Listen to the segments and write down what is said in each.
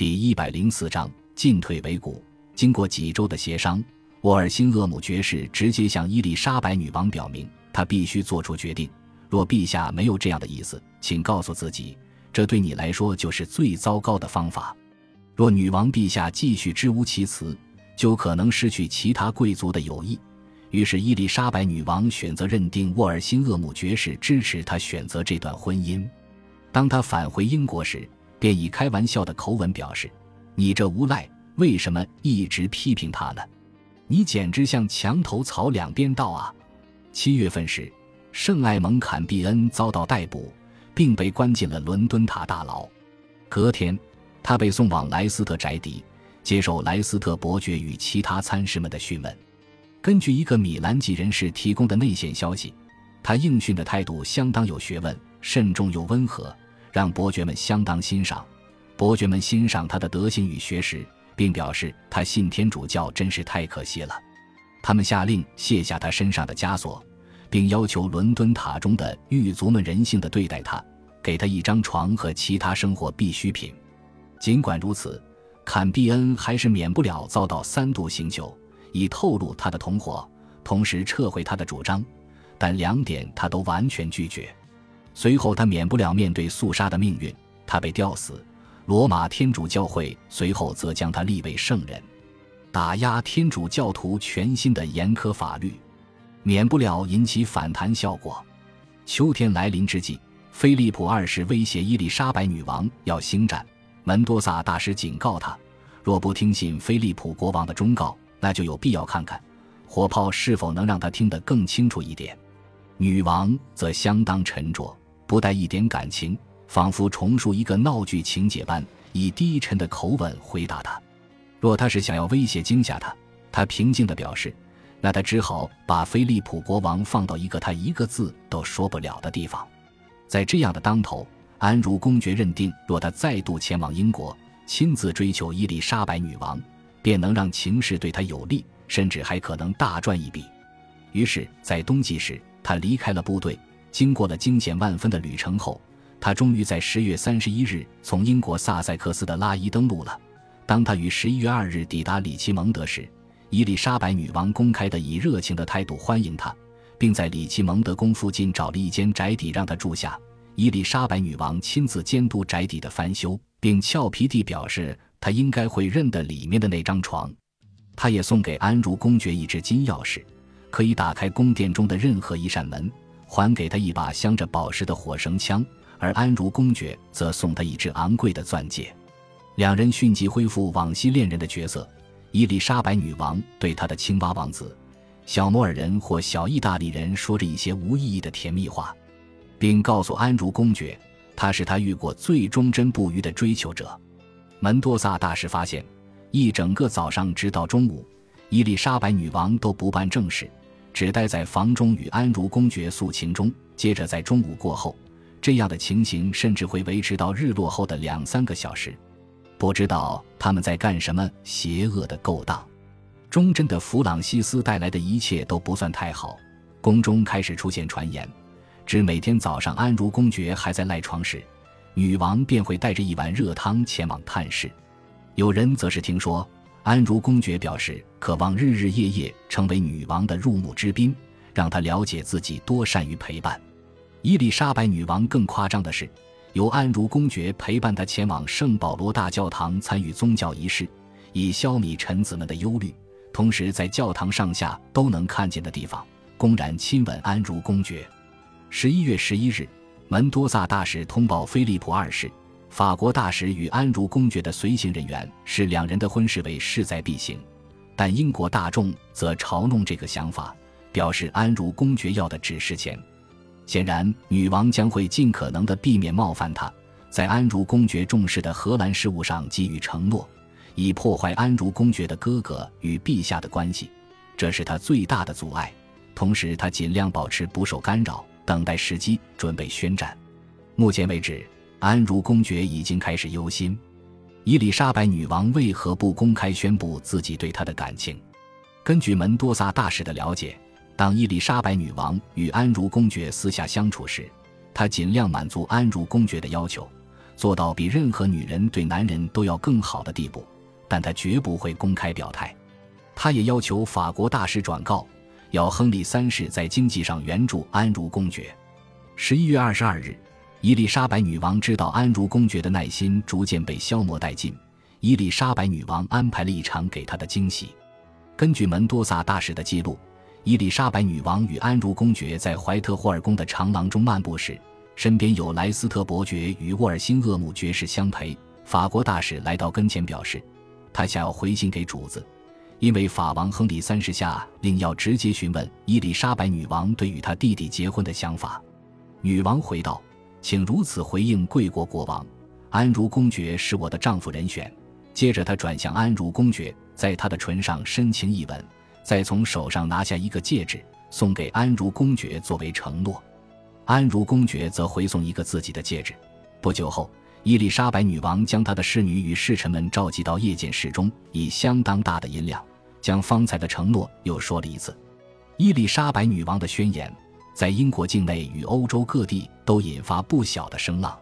第一百零四章进退维谷。经过几周的协商，沃尔辛厄姆爵士直接向伊丽莎白女王表明，他必须做出决定。若陛下没有这样的意思，请告诉自己，这对你来说就是最糟糕的方法。若女王陛下继续支吾其词，就可能失去其他贵族的友谊。于是，伊丽莎白女王选择认定沃尔辛厄姆爵士支持她选择这段婚姻。当她返回英国时，便以开玩笑的口吻表示：“你这无赖，为什么一直批评他呢？你简直像墙头草两边倒啊！”七月份时，圣艾蒙坎蒂恩遭到逮捕，并被关进了伦敦塔大牢。隔天，他被送往莱斯特宅邸，接受莱斯特伯爵与其他参事们的讯问。根据一个米兰籍人士提供的内线消息，他应讯的态度相当有学问，慎重又温和，让伯爵们相当欣赏。伯爵们欣赏他的德行与学识，并表示他信天主教真是太可惜了。他们下令卸下他身上的枷锁，并要求伦敦塔中的狱卒们人性的对待他，给他一张床和其他生活必需品。尽管如此，坎毕恩还是免不了遭到三度刑求。以透露他的同伙，同时撤回他的主张，但两点他都完全拒绝。随后他免不了面对肃杀的命运，他被吊死。罗马天主教会随后则将他立为圣人，打压天主教徒全新的严苛法律，免不了引起反弹效果。秋天来临之际，菲利普二世威胁伊丽莎白女王要兴战。门多萨大使警告他，若不听信菲利普国王的忠告。那就有必要看看，火炮是否能让他听得更清楚一点。女王则相当沉着，不带一点感情，仿佛重述一个闹剧情节般，以低沉的口吻回答他。若他是想要威胁惊吓他，他平静地表示，那他只好把菲利普国王放到一个他一个字都说不了的地方。在这样的当头，安茹公爵认定，若他再度前往英国，亲自追求伊丽莎白女王。便能让情势对他有利，甚至还可能大赚一笔。于是，在冬季时，他离开了部队，经过了惊险万分的旅程后，他终于在十月三十一日从英国萨塞克斯的拉伊登陆了。当他于十一月二日抵达里奇蒙德时，伊丽莎白女王公开的以热情的态度欢迎他，并在里奇蒙德宫附近找了一间宅邸让他住下。伊丽莎白女王亲自监督宅邸的翻修，并俏皮地表示。他应该会认得里面的那张床。他也送给安茹公爵一只金钥匙，可以打开宫殿中的任何一扇门；还给他一把镶着宝石的火绳枪，而安茹公爵则送他一只昂贵的钻戒。两人迅即恢复往昔恋人的角色。伊丽莎白女王对她的青蛙王子、小摩尔人或小意大利人说着一些无意义的甜蜜话，并告诉安茹公爵，他是他遇过最忠贞不渝的追求者。门多萨大使发现，一整个早上直到中午，伊丽莎白女王都不办正事，只待在房中与安茹公爵诉情中。接着在中午过后，这样的情形甚至会维持到日落后的两三个小时。不知道他们在干什么邪恶的勾当。忠贞的弗朗西斯带来的一切都不算太好。宫中开始出现传言，指每天早上安茹公爵还在赖床时。女王便会带着一碗热汤前往探视，有人则是听说安茹公爵表示渴望日日夜夜成为女王的入幕之宾，让她了解自己多善于陪伴。伊丽莎白女王更夸张的是，由安茹公爵陪伴她前往圣保罗大教堂参与宗教仪式，以消弭臣子们的忧虑，同时在教堂上下都能看见的地方公然亲吻安茹公爵。十一月十一日。门多萨大使通报菲利普二世，法国大使与安茹公爵的随行人员视两人的婚事为势在必行，但英国大众则嘲弄这个想法，表示安茹公爵要的只是钱。显然，女王将会尽可能的避免冒犯他，在安茹公爵重视的荷兰事务上给予承诺，以破坏安茹公爵的哥哥与陛下的关系，这是他最大的阻碍。同时，他尽量保持不受干扰。等待时机，准备宣战。目前为止，安茹公爵已经开始忧心：伊丽莎白女王为何不公开宣布自己对他的感情？根据门多萨大使的了解，当伊丽莎白女王与安茹公爵私下相处时，她尽量满足安茹公爵的要求，做到比任何女人对男人都要更好的地步，但他绝不会公开表态。他也要求法国大使转告，要亨利三世在经济上援助安茹公爵。十一月二十二日，伊丽莎白女王知道安茹公爵的耐心逐渐被消磨殆尽，伊丽莎白女王安排了一场给他的惊喜。根据门多萨大使的记录，伊丽莎白女王与安茹公爵在怀特霍尔宫的长廊中漫步时，身边有莱斯特伯爵与沃尔辛厄姆爵士相陪。法国大使来到跟前，表示他想要回信给主子。因为法王亨利三世下令要直接询问伊丽莎白女王对与他弟弟结婚的想法，女王回道：“请如此回应贵国国王，安茹公爵是我的丈夫人选。”接着，他转向安茹公爵，在他的唇上深情一吻，再从手上拿下一个戒指送给安茹公爵作为承诺。安茹公爵则回送一个自己的戒指。不久后。伊丽莎白女王将她的侍女与侍臣们召集到夜见室中，以相当大的音量将方才的承诺又说了一次。伊丽莎白女王的宣言在英国境内与欧洲各地都引发不小的声浪。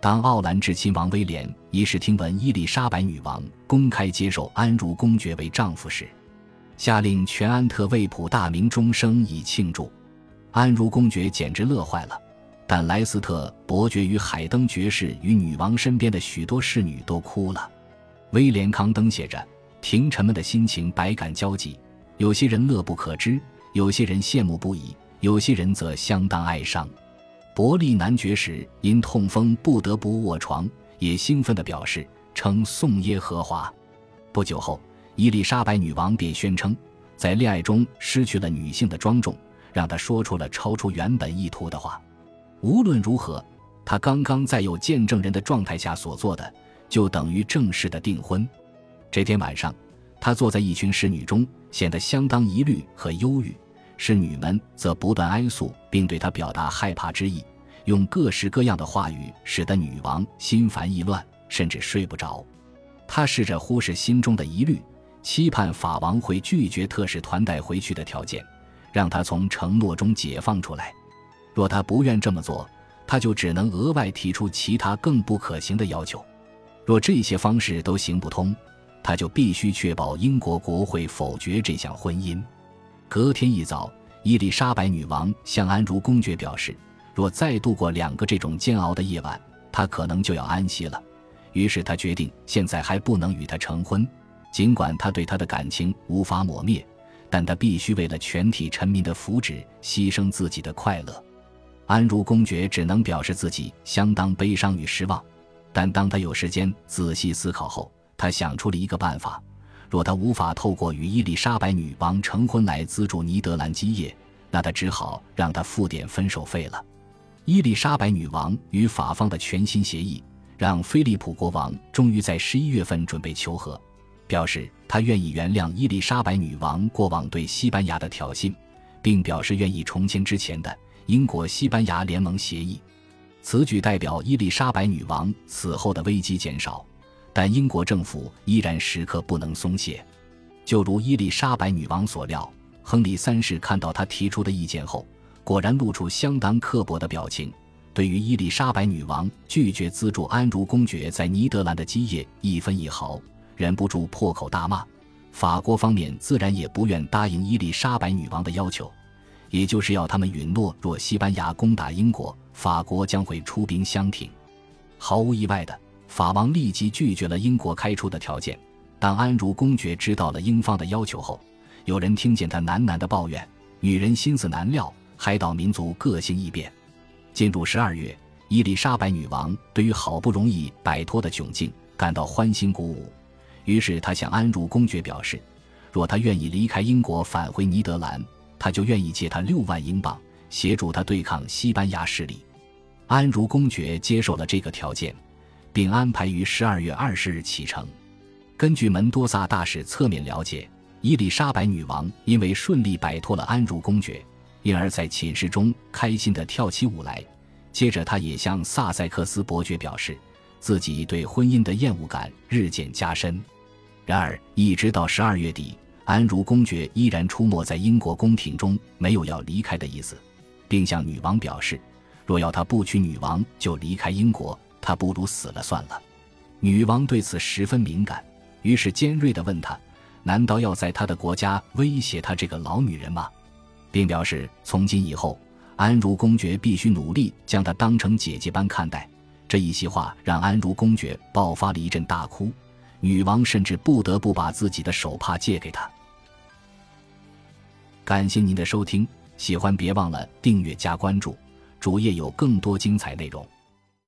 当奥兰治亲王威廉一世听闻伊丽莎白女王公开接受安茹公爵为丈夫时，下令全安特卫普大鸣钟声以庆祝。安茹公爵简直乐坏了。但莱斯特伯爵与海登爵士与女王身边的许多侍女都哭了。威廉康登写着：“廷臣们的心情百感交集，有些人乐不可支，有些人羡慕不已，有些人则相当哀伤。”伯利男爵士因痛风不得不卧床，也兴奋地表示称颂耶和华。不久后，伊丽莎白女王便宣称，在恋爱中失去了女性的庄重，让她说出了超出原本意图的话。无论如何，他刚刚在有见证人的状态下所做的，就等于正式的订婚。这天晚上，他坐在一群侍女中，显得相当疑虑和忧郁。侍女们则不断哀诉，并对他表达害怕之意，用各式各样的话语，使得女王心烦意乱，甚至睡不着。他试着忽视心中的疑虑，期盼法王会拒绝特使团带回去的条件，让他从承诺中解放出来。若他不愿这么做，他就只能额外提出其他更不可行的要求。若这些方式都行不通，他就必须确保英国国会否决这项婚姻。隔天一早，伊丽莎白女王向安茹公爵表示，若再度过两个这种煎熬的夜晚，她可能就要安息了。于是他决定现在还不能与她成婚，尽管他对她的感情无法抹灭，但他必须为了全体臣民的福祉牺牲自己的快乐。安茹公爵只能表示自己相当悲伤与失望，但当他有时间仔细思考后，他想出了一个办法：若他无法透过与伊丽莎白女王成婚来资助尼德兰基业，那他只好让他付点分手费了。伊丽莎白女王与法方的全新协议，让菲利普国王终于在十一月份准备求和，表示他愿意原谅伊丽莎白女王过往对西班牙的挑衅，并表示愿意重签之前的。英国西班牙联盟协议，此举代表伊丽莎白女王死后的危机减少，但英国政府依然时刻不能松懈。就如伊丽莎白女王所料，亨利三世看到他提出的意见后，果然露出相当刻薄的表情。对于伊丽莎白女王拒绝资助安茹公爵在尼德兰的基业一分一毫，忍不住破口大骂。法国方面自然也不愿答应伊丽莎白女王的要求。也就是要他们允诺，若西班牙攻打英国，法国将会出兵相挺。毫无意外的，法王立即拒绝了英国开出的条件。当安茹公爵知道了英方的要求后，有人听见他喃喃的抱怨：“女人心思难料，海岛民族个性易变。”进入十二月，伊丽莎白女王对于好不容易摆脱的窘境感到欢欣鼓舞，于是她向安茹公爵表示，若他愿意离开英国返回尼德兰。他就愿意借他六万英镑，协助他对抗西班牙势力。安茹公爵接受了这个条件，并安排于十二月二十日启程。根据门多萨大使侧面了解，伊丽莎白女王因为顺利摆脱了安茹公爵，因而在寝室中开心地跳起舞来。接着，他也向萨塞克斯伯爵表示，自己对婚姻的厌恶感日渐加深。然而，一直到十二月底。安茹公爵依然出没在英国宫廷中，没有要离开的意思，并向女王表示，若要他不娶女王就离开英国，他不如死了算了。女王对此十分敏感，于是尖锐地问他：“难道要在他的国家威胁他这个老女人吗？”并表示从今以后，安如公爵必须努力将她当成姐姐般看待。这一席话让安如公爵爆发了一阵大哭，女王甚至不得不把自己的手帕借给他。感谢您的收听，喜欢别忘了订阅加关注，主页有更多精彩内容。